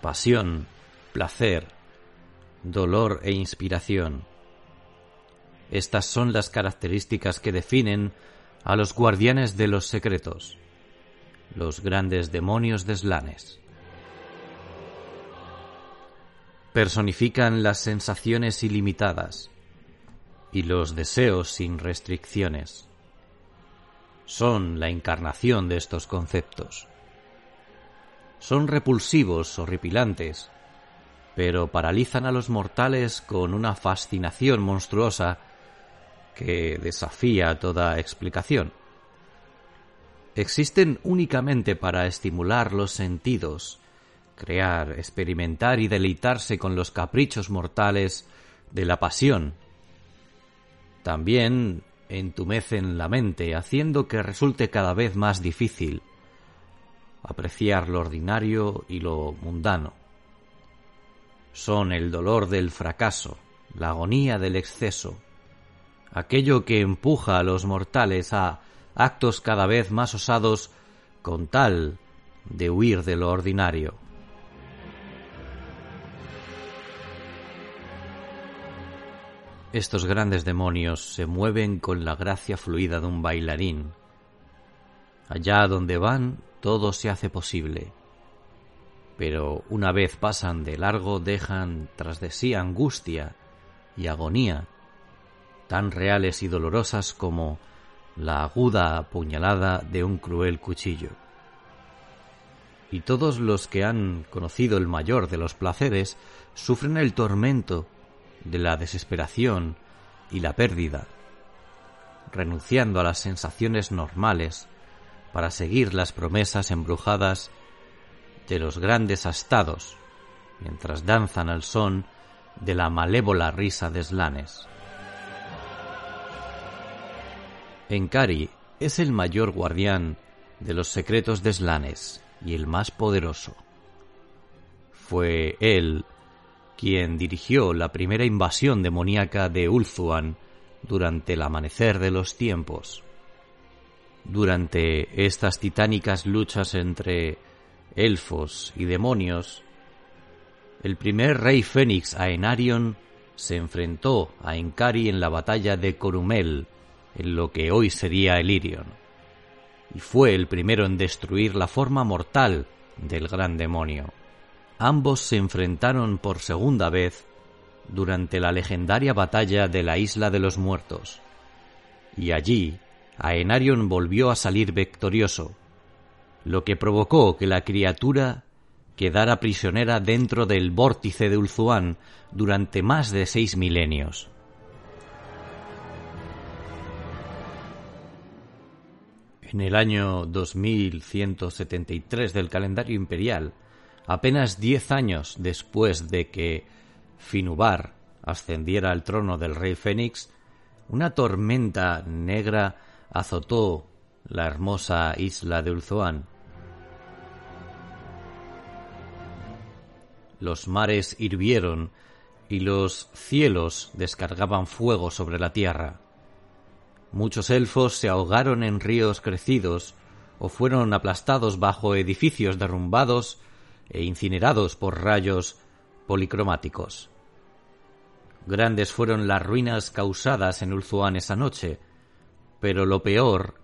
Pasión, placer, dolor e inspiración. Estas son las características que definen a los guardianes de los secretos, los grandes demonios de Slanes. Personifican las sensaciones ilimitadas y los deseos sin restricciones. Son la encarnación de estos conceptos. Son repulsivos, horripilantes, pero paralizan a los mortales con una fascinación monstruosa que desafía toda explicación. Existen únicamente para estimular los sentidos, crear, experimentar y deleitarse con los caprichos mortales de la pasión. También entumecen la mente, haciendo que resulte cada vez más difícil apreciar lo ordinario y lo mundano. Son el dolor del fracaso, la agonía del exceso, aquello que empuja a los mortales a actos cada vez más osados con tal de huir de lo ordinario. Estos grandes demonios se mueven con la gracia fluida de un bailarín. Allá donde van, todo se hace posible. Pero una vez pasan de largo, dejan tras de sí angustia y agonía, tan reales y dolorosas como la aguda puñalada de un cruel cuchillo. Y todos los que han conocido el mayor de los placeres sufren el tormento de la desesperación y la pérdida, renunciando a las sensaciones normales para seguir las promesas embrujadas de los grandes astados, mientras danzan al son de la malévola risa de Slanes. Enkari es el mayor guardián de los secretos de Slanes y el más poderoso. Fue él quien dirigió la primera invasión demoníaca de Ulthuan durante el amanecer de los tiempos. Durante estas titánicas luchas entre elfos y demonios, el primer rey fénix Aenarion se enfrentó a Enkari en la batalla de Corumel, en lo que hoy sería Elirion, y fue el primero en destruir la forma mortal del gran demonio ambos se enfrentaron por segunda vez durante la legendaria batalla de la Isla de los Muertos. Y allí, Aenarion volvió a salir victorioso, lo que provocó que la criatura quedara prisionera dentro del vórtice de Ulzuan durante más de seis milenios. En el año 2173 del calendario imperial, apenas diez años después de que Finubar ascendiera al trono del rey Fénix, una tormenta negra azotó la hermosa isla de Ulzoán. Los mares hirvieron y los cielos descargaban fuego sobre la tierra. Muchos elfos se ahogaron en ríos crecidos o fueron aplastados bajo edificios derrumbados e incinerados por rayos policromáticos. Grandes fueron las ruinas causadas en Ulzuan esa noche, pero lo peor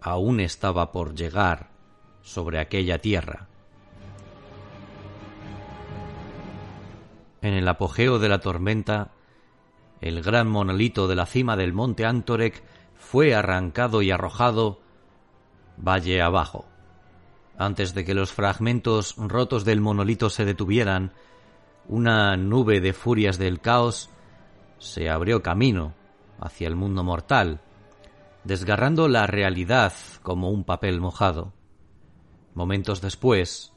aún estaba por llegar sobre aquella tierra. En el apogeo de la tormenta, el gran monolito de la cima del monte Antorek fue arrancado y arrojado valle abajo. Antes de que los fragmentos rotos del monolito se detuvieran, una nube de furias del caos se abrió camino hacia el mundo mortal, desgarrando la realidad como un papel mojado. Momentos después,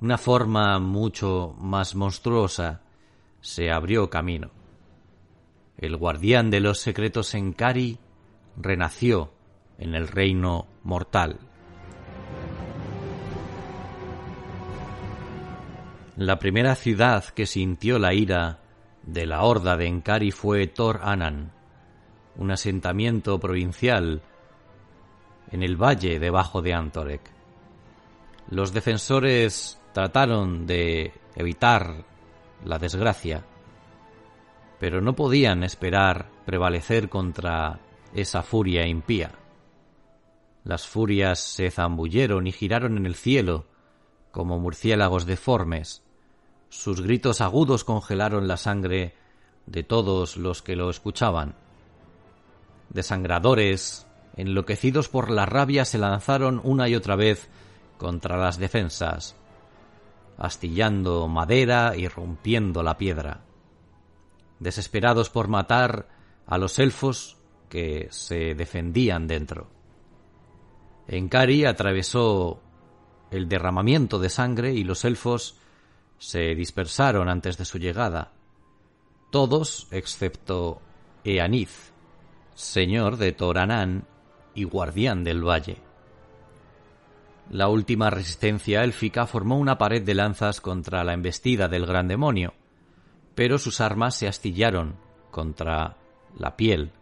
una forma mucho más monstruosa se abrió camino. El guardián de los secretos en Kari renació en el reino mortal. La primera ciudad que sintió la ira de la horda de Enkari fue Tor Anan, un asentamiento provincial en el valle debajo de Antorek. Los defensores trataron de evitar la desgracia, pero no podían esperar prevalecer contra esa furia impía. Las furias se zambulleron y giraron en el cielo como murciélagos deformes. Sus gritos agudos congelaron la sangre de todos los que lo escuchaban. Desangradores, enloquecidos por la rabia, se lanzaron una y otra vez contra las defensas, astillando madera y rompiendo la piedra. Desesperados por matar a los elfos que se defendían dentro. Enkari atravesó el derramamiento de sangre y los elfos se dispersaron antes de su llegada. Todos excepto Eaniz, señor de Toranán y guardián del valle. La última resistencia élfica formó una pared de lanzas contra la embestida del gran demonio, pero sus armas se astillaron contra la piel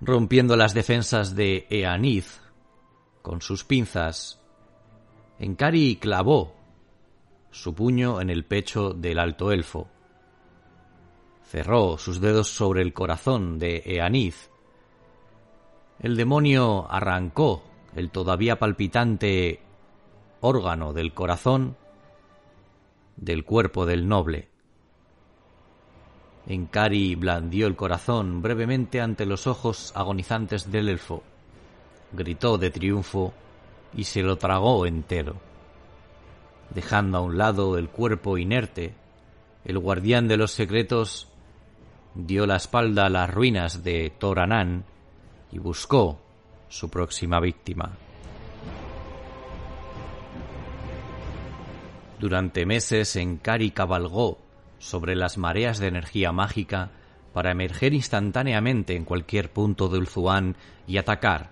rompiendo las defensas de Eaniz con sus pinzas. Enkari clavó su puño en el pecho del alto elfo. Cerró sus dedos sobre el corazón de Eaniz. El demonio arrancó el todavía palpitante órgano del corazón del cuerpo del noble. Enkari blandió el corazón brevemente ante los ojos agonizantes del elfo, gritó de triunfo y se lo tragó entero. Dejando a un lado el cuerpo inerte, el guardián de los secretos dio la espalda a las ruinas de Toranán y buscó su próxima víctima. Durante meses Enkari cabalgó sobre las mareas de energía mágica para emerger instantáneamente en cualquier punto de Ulzuan y atacar,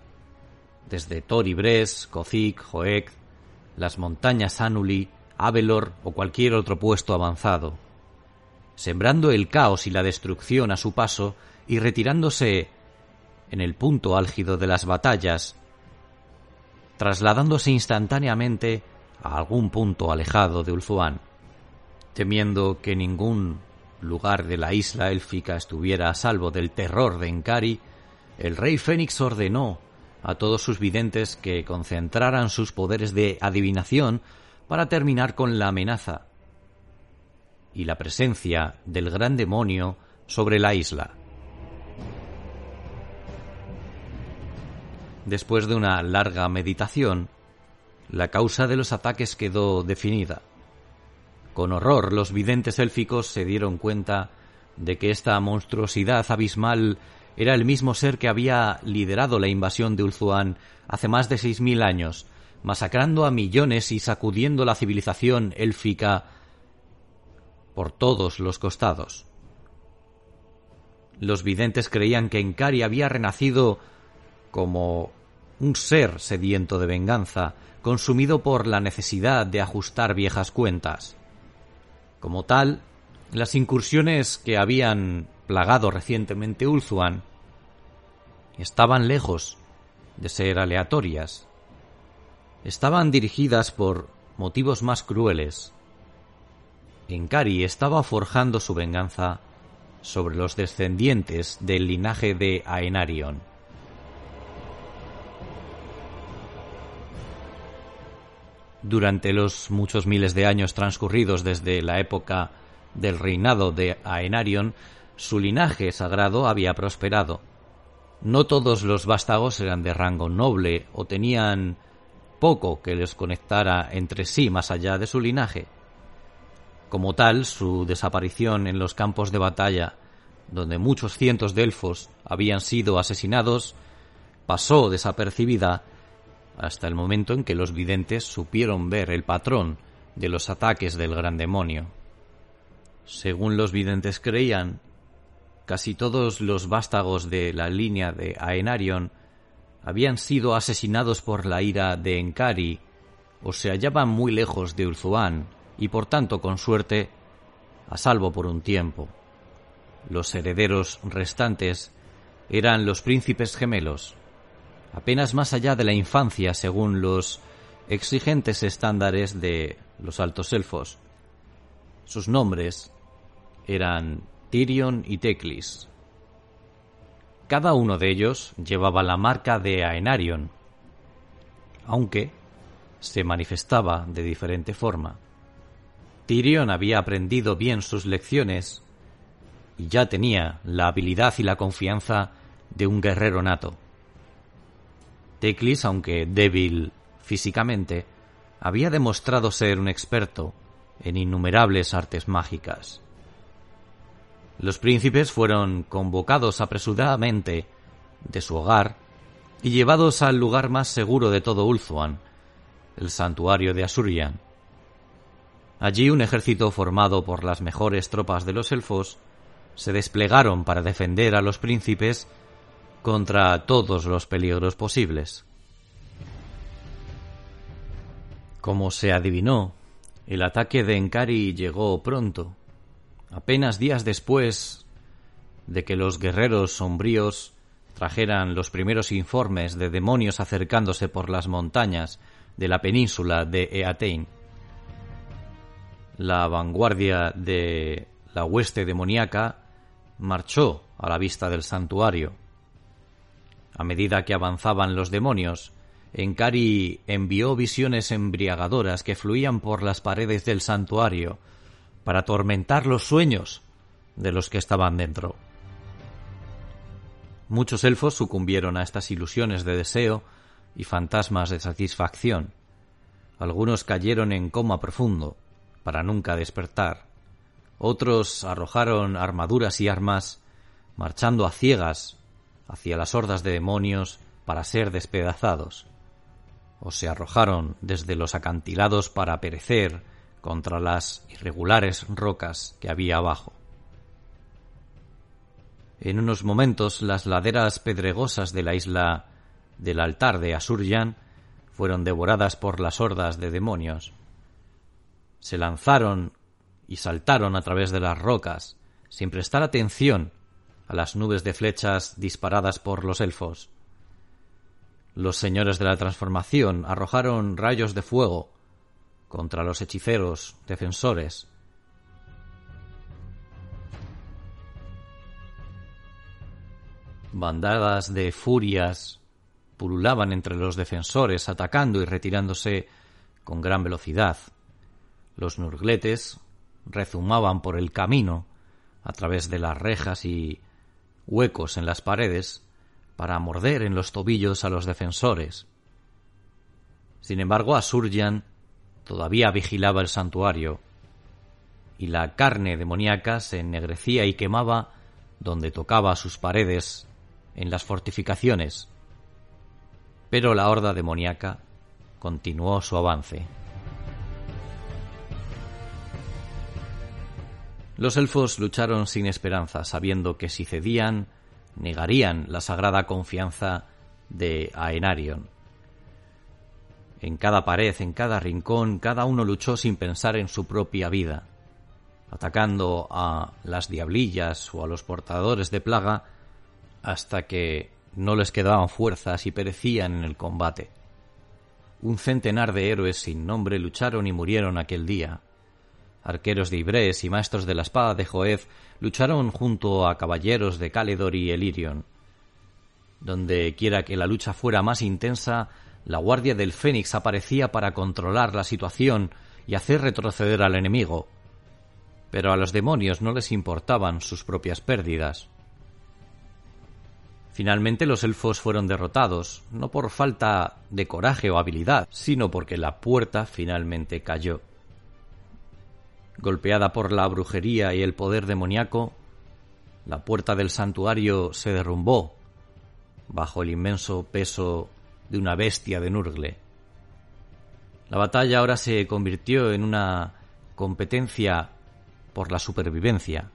desde Toribres, Kozik, Joek, las montañas Anuli, Avelor o cualquier otro puesto avanzado, sembrando el caos y la destrucción a su paso y retirándose en el punto álgido de las batallas, trasladándose instantáneamente a algún punto alejado de Ulzuan. Temiendo que ningún lugar de la isla élfica estuviera a salvo del terror de Enkari, el rey Fénix ordenó a todos sus videntes que concentraran sus poderes de adivinación para terminar con la amenaza y la presencia del gran demonio sobre la isla. Después de una larga meditación, la causa de los ataques quedó definida. Con horror los videntes élficos se dieron cuenta de que esta monstruosidad abismal era el mismo ser que había liderado la invasión de Ulzuan hace más de seis mil años, masacrando a millones y sacudiendo la civilización élfica por todos los costados. Los videntes creían que Enkari había renacido como un ser sediento de venganza, consumido por la necesidad de ajustar viejas cuentas. Como tal, las incursiones que habían plagado recientemente Ulzuan estaban lejos de ser aleatorias. Estaban dirigidas por motivos más crueles. Enkari estaba forjando su venganza sobre los descendientes del linaje de Aenarion. durante los muchos miles de años transcurridos desde la época del reinado de Aenarion, su linaje sagrado había prosperado. No todos los vástagos eran de rango noble o tenían poco que les conectara entre sí más allá de su linaje. Como tal, su desaparición en los campos de batalla donde muchos cientos de elfos habían sido asesinados, pasó desapercibida hasta el momento en que los videntes supieron ver el patrón de los ataques del gran demonio. Según los videntes creían, casi todos los vástagos de la línea de Aenarion habían sido asesinados por la ira de Enkari o se hallaban muy lejos de Ulzuan y por tanto con suerte a salvo por un tiempo. Los herederos restantes eran los príncipes gemelos, apenas más allá de la infancia según los exigentes estándares de los altos elfos. Sus nombres eran Tyrion y Teclis. Cada uno de ellos llevaba la marca de Aenarion, aunque se manifestaba de diferente forma. Tyrion había aprendido bien sus lecciones y ya tenía la habilidad y la confianza de un guerrero nato. Teclis, aunque débil físicamente, había demostrado ser un experto en innumerables artes mágicas. Los príncipes fueron convocados apresuradamente de su hogar y llevados al lugar más seguro de todo Ulthuan, el santuario de Asurian. Allí un ejército formado por las mejores tropas de los elfos se desplegaron para defender a los príncipes contra todos los peligros posibles. Como se adivinó, el ataque de Enkari llegó pronto, apenas días después de que los guerreros sombríos trajeran los primeros informes de demonios acercándose por las montañas de la península de Eatein. La vanguardia de la hueste demoníaca marchó a la vista del santuario. A medida que avanzaban los demonios, Enkari envió visiones embriagadoras que fluían por las paredes del santuario para atormentar los sueños de los que estaban dentro. Muchos elfos sucumbieron a estas ilusiones de deseo y fantasmas de satisfacción. Algunos cayeron en coma profundo, para nunca despertar. Otros arrojaron armaduras y armas, marchando a ciegas hacia las hordas de demonios para ser despedazados. O se arrojaron desde los acantilados para perecer contra las irregulares rocas que había abajo. En unos momentos las laderas pedregosas de la isla del altar de Asuryan fueron devoradas por las hordas de demonios. Se lanzaron y saltaron a través de las rocas, sin prestar atención a las nubes de flechas disparadas por los elfos. Los señores de la transformación arrojaron rayos de fuego contra los hechiceros defensores. Bandadas de furias pululaban entre los defensores, atacando y retirándose con gran velocidad. Los nurgletes rezumaban por el camino, a través de las rejas y huecos en las paredes, para morder en los tobillos a los defensores. Sin embargo, Asurjan todavía vigilaba el santuario, y la carne demoníaca se ennegrecía y quemaba donde tocaba sus paredes en las fortificaciones, pero la horda demoníaca continuó su avance. Los elfos lucharon sin esperanza, sabiendo que si cedían, negarían la sagrada confianza de Aenarion. En cada pared, en cada rincón, cada uno luchó sin pensar en su propia vida, atacando a las diablillas o a los portadores de plaga hasta que no les quedaban fuerzas y perecían en el combate. Un centenar de héroes sin nombre lucharon y murieron aquel día. Arqueros de Ibres y maestros de la espada de Joez lucharon junto a caballeros de Caledor y Elirion. Donde quiera que la lucha fuera más intensa, la Guardia del Fénix aparecía para controlar la situación y hacer retroceder al enemigo. Pero a los demonios no les importaban sus propias pérdidas. Finalmente los elfos fueron derrotados, no por falta de coraje o habilidad, sino porque la puerta finalmente cayó. Golpeada por la brujería y el poder demoníaco, La puerta del santuario se derrumbó bajo el inmenso peso de una bestia de Nurgle. La batalla ahora se convirtió en una competencia por la supervivencia.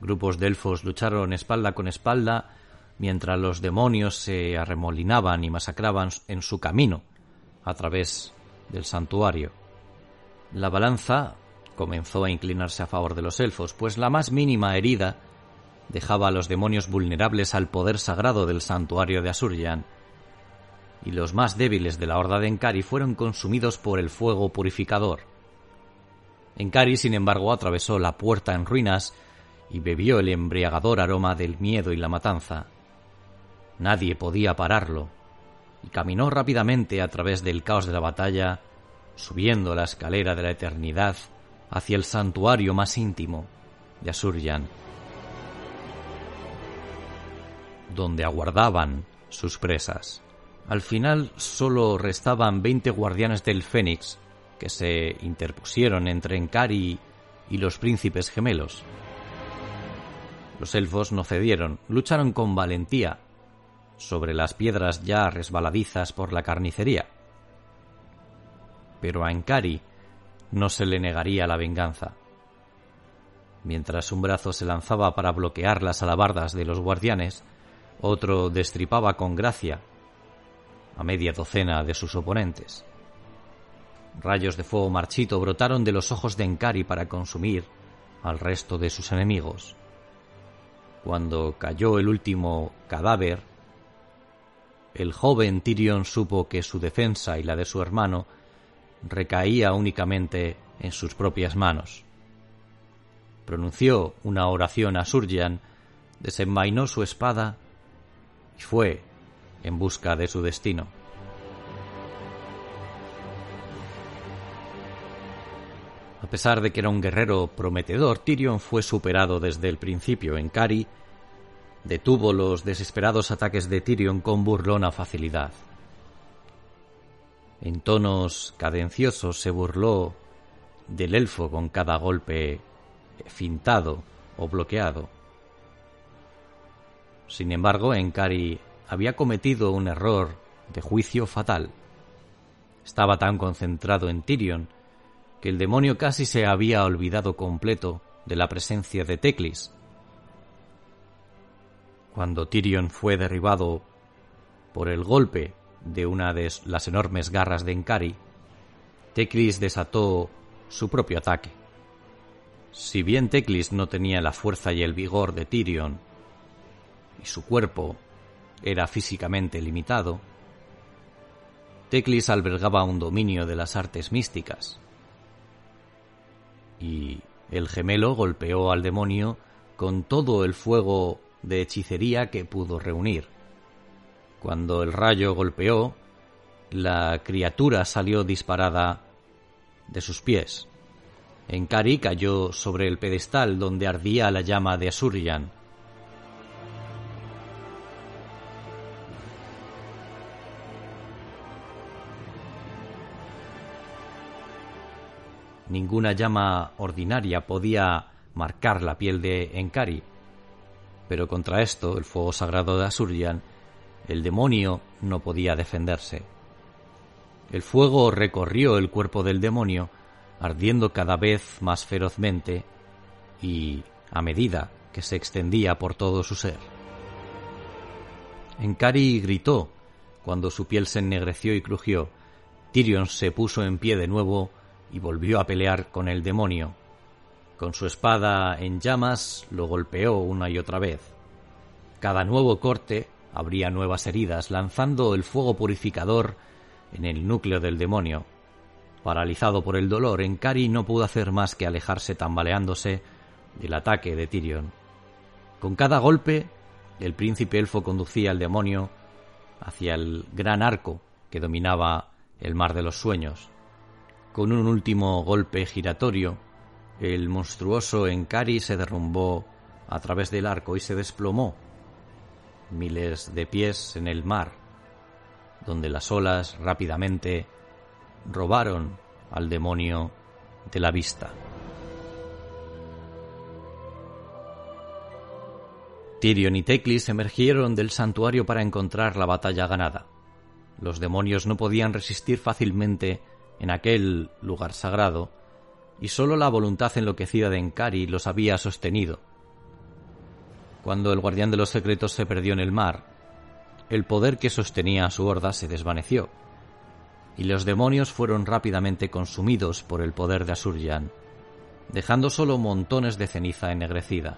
Grupos de elfos lucharon espalda con espalda mientras los demonios se arremolinaban y masacraban en su camino a través del santuario. La balanza comenzó a inclinarse a favor de los elfos, pues la más mínima herida dejaba a los demonios vulnerables al poder sagrado del santuario de Asuryan, y los más débiles de la horda de Enkari fueron consumidos por el fuego purificador. Enkari, sin embargo, atravesó la puerta en ruinas y bebió el embriagador aroma del miedo y la matanza. Nadie podía pararlo, y caminó rápidamente a través del caos de la batalla, subiendo la escalera de la eternidad hacia el santuario más íntimo de Asuryan, donde aguardaban sus presas. Al final solo restaban veinte guardianes del Fénix que se interpusieron entre Enkari y los príncipes gemelos. Los elfos no cedieron, lucharon con valentía sobre las piedras ya resbaladizas por la carnicería. Pero a Enkari no se le negaría la venganza. Mientras un brazo se lanzaba para bloquear las alabardas de los guardianes, otro destripaba con gracia a media docena de sus oponentes. Rayos de fuego marchito brotaron de los ojos de Enkari para consumir al resto de sus enemigos. Cuando cayó el último cadáver, el joven Tyrion supo que su defensa y la de su hermano recaía únicamente en sus propias manos. Pronunció una oración a Surgeon, desenvainó su espada y fue en busca de su destino. A pesar de que era un guerrero prometedor, Tyrion fue superado desde el principio. En Cari detuvo los desesperados ataques de Tyrion con burlona facilidad. En tonos cadenciosos se burló del elfo con cada golpe fintado o bloqueado. Sin embargo, Enkari había cometido un error de juicio fatal. Estaba tan concentrado en Tyrion que el demonio casi se había olvidado completo de la presencia de Teclis. Cuando Tyrion fue derribado por el golpe de una de las enormes garras de Enkari, Teclis desató su propio ataque. Si bien Teclis no tenía la fuerza y el vigor de Tyrion, y su cuerpo era físicamente limitado, Teclis albergaba un dominio de las artes místicas. Y el gemelo golpeó al demonio con todo el fuego de hechicería que pudo reunir. Cuando el rayo golpeó, la criatura salió disparada de sus pies. Enkari cayó sobre el pedestal donde ardía la llama de Asuryan. Ninguna llama ordinaria podía marcar la piel de Enkari, pero contra esto, el fuego sagrado de Asuryan el demonio no podía defenderse. El fuego recorrió el cuerpo del demonio, ardiendo cada vez más ferozmente y a medida que se extendía por todo su ser. Enkari gritó cuando su piel se ennegreció y crujió. Tyrion se puso en pie de nuevo y volvió a pelear con el demonio. Con su espada en llamas lo golpeó una y otra vez. Cada nuevo corte habría nuevas heridas, lanzando el fuego purificador en el núcleo del demonio. Paralizado por el dolor, Enkari no pudo hacer más que alejarse tambaleándose del ataque de Tyrion. Con cada golpe, el príncipe elfo conducía al demonio hacia el gran arco que dominaba el mar de los sueños. Con un último golpe giratorio, el monstruoso Enkari se derrumbó a través del arco y se desplomó miles de pies en el mar, donde las olas rápidamente robaron al demonio de la vista. Tyrion y Teclis emergieron del santuario para encontrar la batalla ganada. Los demonios no podían resistir fácilmente en aquel lugar sagrado, y sólo la voluntad enloquecida de Enkari los había sostenido. Cuando el guardián de los secretos se perdió en el mar, el poder que sostenía a su horda se desvaneció, y los demonios fueron rápidamente consumidos por el poder de Asuryan, dejando solo montones de ceniza ennegrecida.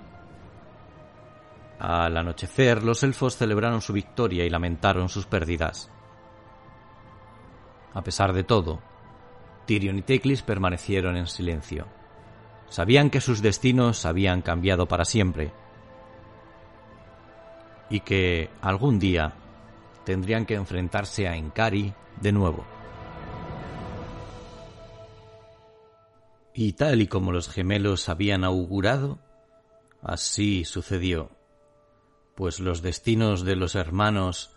Al anochecer, los elfos celebraron su victoria y lamentaron sus pérdidas. A pesar de todo, Tyrion y Teclis permanecieron en silencio. Sabían que sus destinos habían cambiado para siempre y que algún día tendrían que enfrentarse a Enkari de nuevo. Y tal y como los gemelos habían augurado, así sucedió, pues los destinos de los hermanos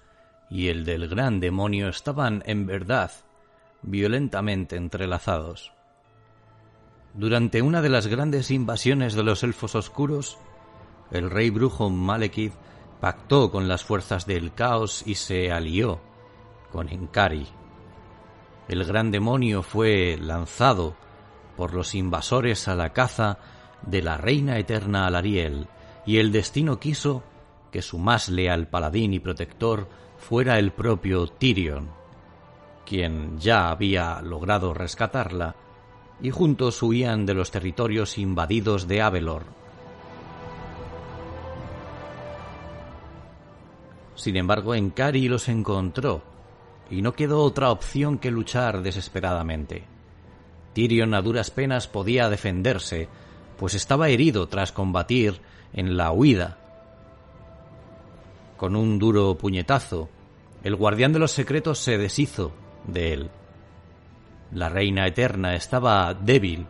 y el del gran demonio estaban en verdad violentamente entrelazados. Durante una de las grandes invasiones de los elfos oscuros, el rey brujo Malekith pactó con las fuerzas del caos y se alió con Enkari. El gran demonio fue lanzado por los invasores a la caza de la reina eterna Alariel, y el destino quiso que su más leal paladín y protector fuera el propio Tyrion, quien ya había logrado rescatarla, y juntos huían de los territorios invadidos de Avelor. Sin embargo, Enkari los encontró, y no quedó otra opción que luchar desesperadamente. Tyrion a duras penas podía defenderse, pues estaba herido tras combatir en la huida. Con un duro puñetazo, el guardián de los secretos se deshizo de él. La reina eterna estaba débil,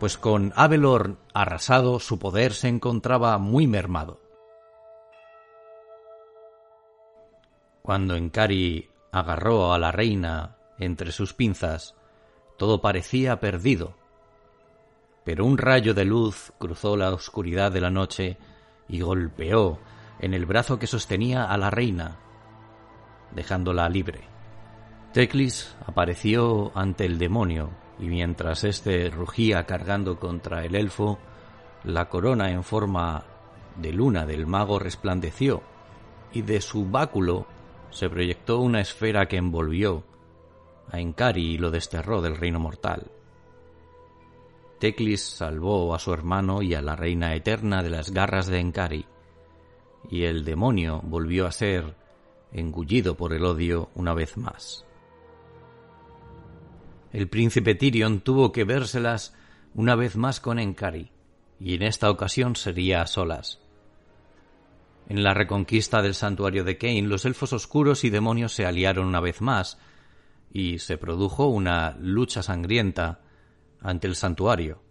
pues con Avelor arrasado su poder se encontraba muy mermado. Cuando Enkari agarró a la reina entre sus pinzas, todo parecía perdido. Pero un rayo de luz cruzó la oscuridad de la noche y golpeó en el brazo que sostenía a la reina, dejándola libre. Teclis apareció ante el demonio y mientras éste rugía cargando contra el elfo, la corona en forma de luna del mago resplandeció y de su báculo se proyectó una esfera que envolvió a Enkari y lo desterró del reino mortal. Teclis salvó a su hermano y a la reina eterna de las garras de Enkari, y el demonio volvió a ser engullido por el odio una vez más. El príncipe Tyrion tuvo que vérselas una vez más con Enkari, y en esta ocasión sería a solas. En la reconquista del santuario de Kane, los elfos oscuros y demonios se aliaron una vez más, y se produjo una lucha sangrienta ante el santuario.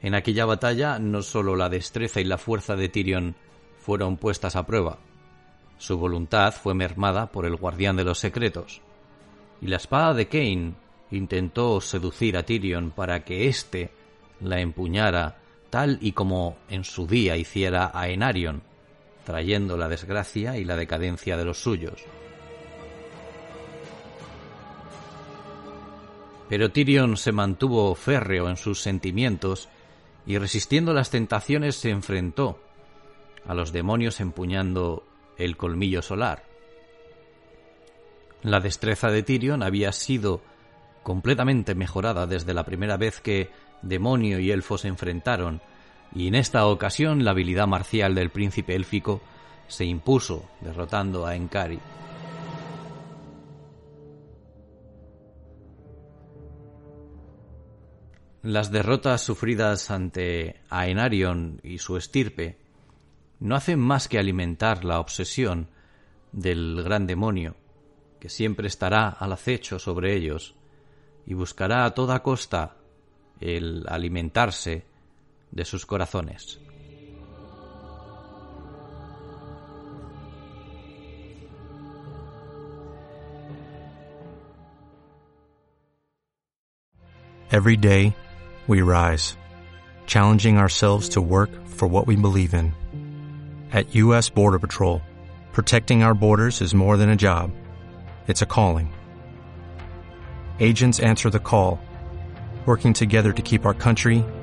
En aquella batalla no sólo la destreza y la fuerza de Tyrion fueron puestas a prueba, su voluntad fue mermada por el guardián de los secretos, y la espada de Kane intentó seducir a Tyrion para que éste la empuñara tal y como en su día hiciera a Enarion, trayendo la desgracia y la decadencia de los suyos. Pero Tyrion se mantuvo férreo en sus sentimientos y resistiendo las tentaciones se enfrentó a los demonios empuñando el colmillo solar. La destreza de Tyrion había sido completamente mejorada desde la primera vez que demonio y elfo se enfrentaron, y en esta ocasión la habilidad marcial del príncipe élfico se impuso, derrotando a Enkari. Las derrotas sufridas ante Aenarion y su estirpe no hacen más que alimentar la obsesión del gran demonio, que siempre estará al acecho sobre ellos y buscará a toda costa el alimentarse de sus corazones. Every day, we rise, challenging ourselves to work for what we believe in. At U.S. Border Patrol, protecting our borders is more than a job, it's a calling. Agents answer the call, working together to keep our country